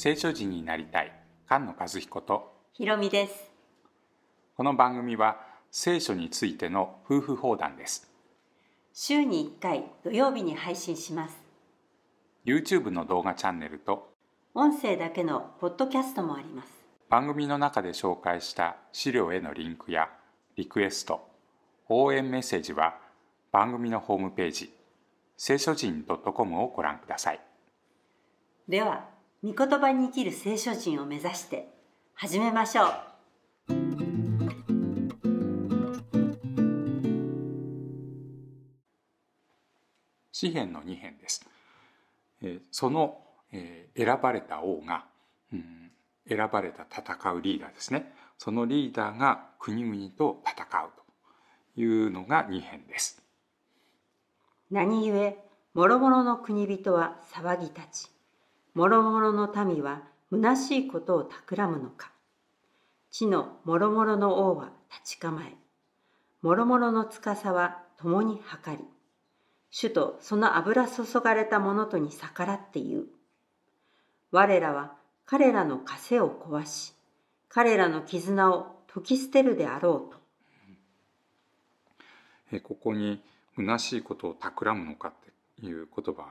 聖書人になりたい。菅野和彦と。ひろみです。この番組は聖書についての夫婦放談です。週に1回土曜日に配信します。YouTube の動画チャンネルと音声だけのポッドキャストもあります。番組の中で紹介した資料へのリンクやリクエスト応援メッセージは番組のホームページ聖書人 .com をご覧ください。では御言葉に生きる聖書人を目指して始めましょう。詩篇の2編です、えーその、えー選ばれた王が、うん選ばれた戦うリーダーですね。そのリーダーが国々と戦うというのが2編です。何故諸々の国人は騒ぎ立ち諸々の民は虚しいことを企むのか。地の諸々の王は立ち構え諸々の司は共に計り主とその油注がれた者とに逆らって言う。我らは彼らの枷を壊し彼らの絆を解き捨てるであろうと。えここに虚しいことを企むのかっていう言葉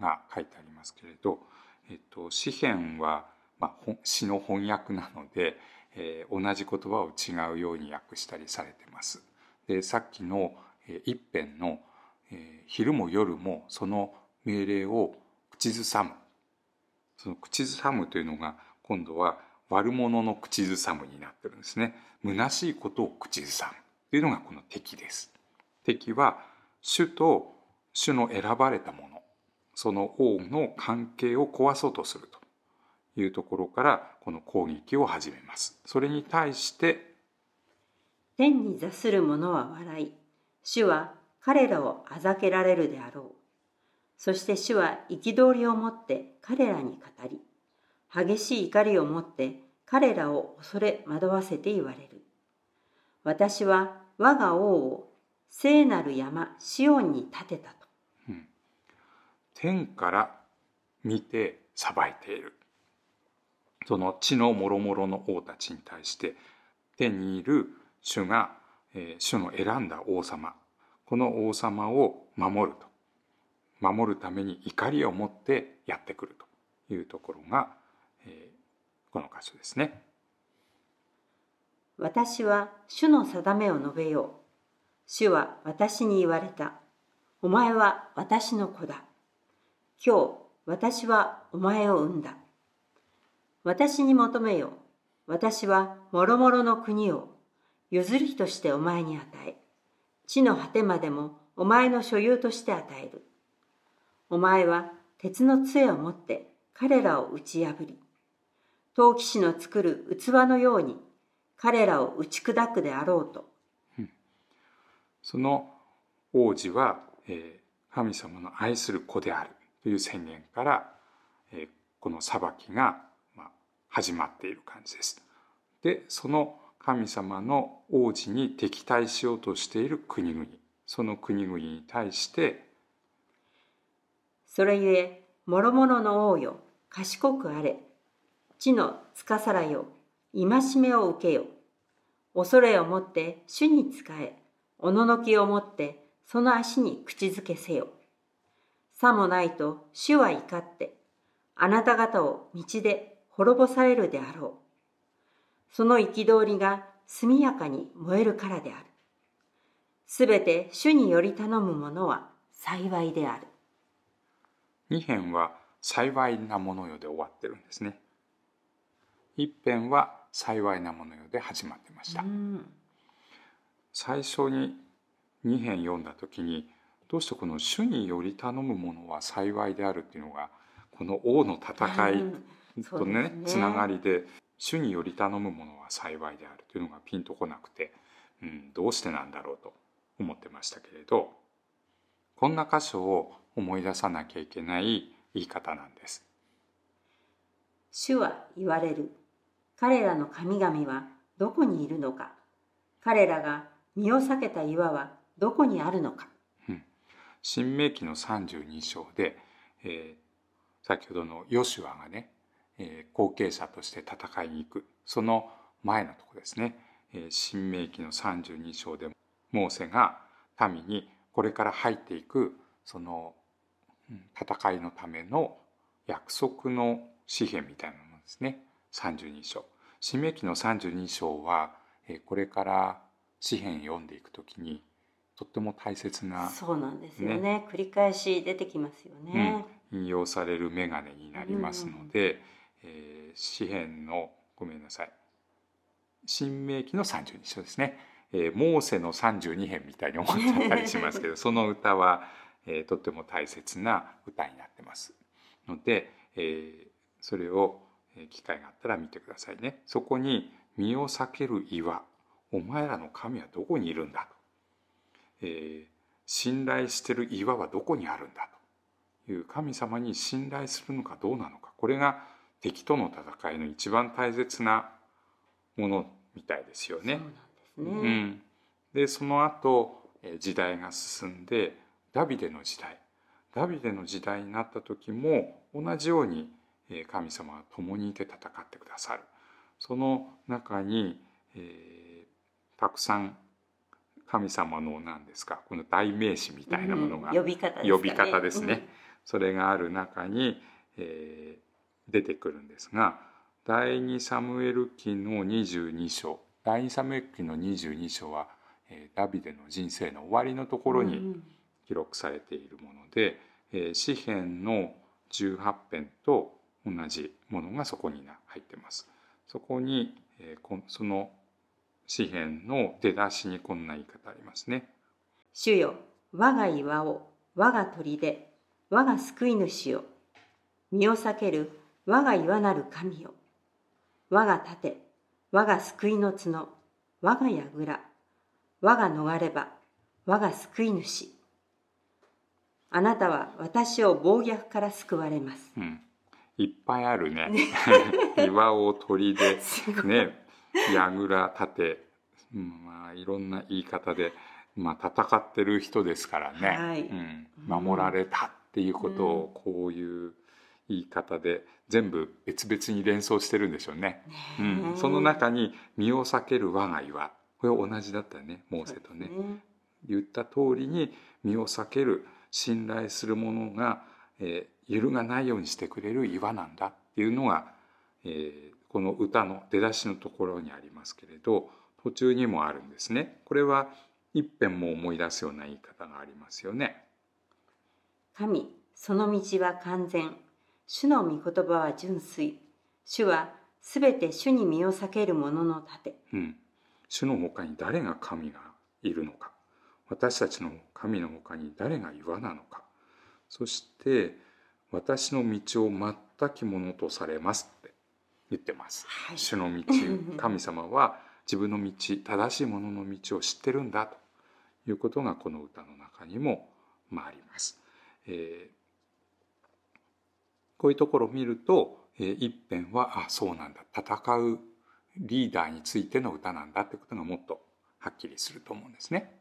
が書いてありますけれど、えっと、詩篇は、まあ、詩の翻訳なので、えー同じ言葉を違うように訳したりされてます。でさっきの、えー一編の、えー昼も夜もその命令を口ずさむその口ずさむというのが今度は悪者の口ずさむになってるんですね。虚しいことを口ずさむというのがこの敵です。敵は主と主の選ばれたものその王の関係を壊そうとするというところからこの攻撃を始めます。それに対して天に座する者は笑い、主は彼らをあざけられるであろう。そして主は憤りを持って彼らに語り、激しい怒りを持って彼らを恐れ惑わせて言われる。私は我が王を聖なる山シオンに立てたと。天から見て裁いているその地の諸々の王たちに対して天にいる主が、えー主の選んだ王様この王様を守ると守るために怒りを持ってやってくるというところが、えーこの箇所ですね。私は主の定めを述べよう。主は私に言われた。お前は私の子だ。今日私はお前を産んだ。私に求めよ。私は諸々の国を譲りとしてお前に与え、地の果てまでもお前の所有として与える。お前は鉄の杖を持って彼らを打ち破り、陶器師の作る器のように彼らを打ち砕くであろうと。その王子は、えー神様の愛する子であるという宣言から、えこの裁きが、始まっている感じです。でその神様の王子に敵対しようとしている国々その国々に対してそれゆえ、諸々の王よ、賢くあれ。地の司らよ、戒めを受けよ。恐れをもって主に仕え、おののきをもってその足に口づけせよ。さもないと主は怒って、あなた方を道で滅ぼされるであろう。その憤りが速やかに燃えるからである。すべて主により頼む者は幸いである。二編は幸いなものよで終わってるんですね。一編は幸いなものよで始まってました。うん最初に2編読んだ時にどうしてこの「主により頼むものは幸いである」っていうのがこの王の戦いとねうですねつながりで「主により頼むものは幸いである」というのがピンとこなくて、うん、どうしてなんだろうと思ってましたけれどこんな箇所を思い出さなきゃいけない言い方なんです。主は言われる。彼らの神々はどこにいるのか。彼らが身を避けた岩はどこにあるのか。新明記の32章で、えー先ほどのヨシュアがね、えー、後継者として戦いに行くその前のとこですね、えー、新明記の32章でモーセが民にこれから入っていくその戦いのための約束の紙幣みたいなものですね。32章。新明記の32章はこれから詩篇読んでいくときにとっても大切な、そうなんですよね、ね、繰り返し出てきますよね、うん、引用される眼鏡になりますので、うん、えー、詩篇のごめんなさい。新明記の32章ですね、えー、モーセの32編みたいに思っちゃったりしますけど その歌は、えー、とっても大切な歌になってますので、えー、それを機会があったら見てくださいね。そこに身を避ける岩。お前らの神はどこにいるんだと、えー、信頼してる岩はどこにあるんだという神様に信頼するのかどうなのかこれが敵との戦いの一番大切なものみたいですよね。そうなんですね、うん、でその後時代が進んでダビデの時代。ダビデの時代になった時も同じように神様は共にいて戦ってくださる。その中に、えー、たくさん神様の何ですかこの代名詞みたいなものが、うん、呼び方ですね。呼び方ですね、うん、それがある中に、えー、出てくるんですが第二サムエル記の22章第二サムエル記の22章は、えー、ダビデの人生の終わりのところに記録されているもので、えー、詩篇の18編と同じものがそこに入ってます。そこに、えー、その詩篇の出だしにこんな言い方ありますね。主よ、我が岩を、我が砦、我が救い主よ。身を避ける我が岩なる神よ。我が盾、我が救いの角、我が櫓、我が逃れ場、我が救い主。あなたは私を暴虐から救われます。うんいっぱいあるね。岩を鳥で、ね、櫓立て、まあ、いろんな言い方で、まあ、戦ってる人ですからね、はい。うん、守られたっていうことをこういう言い方で全部別々に連想してるんでしょうね。うん、その中に身を避ける我が岩これ同じだったねモーセとね、ね、言った通りに身を避ける信頼するものが、えー、揺るがないようにしてくれる岩なんだっていうのが、えー、この歌の出だしのところにありますけれど途中にもあるんですね。これは一遍も思い出すような言い方がありますよね。神その道は完全。主の御言葉は純粋。主はすべて主に身を避ける者の盾、うん、主の他に誰が神がいるのか。私たちの神の他に誰が岩なのか。そして私の道を全きものとされます言ってます、はい、主の道 神様は自分の道正しいものの道を知ってるんだということがこの歌の中にも、まあ、あります、えー、こういうところを見ると、えー、一辺はあそうなんだ戦うリーダーについての歌なんだってことがもっとはっきりすると思うんですね。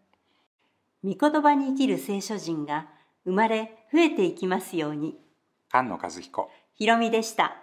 御言葉に生きる聖書人が生まれ増えていきますように。菅野和彦ひろみでした。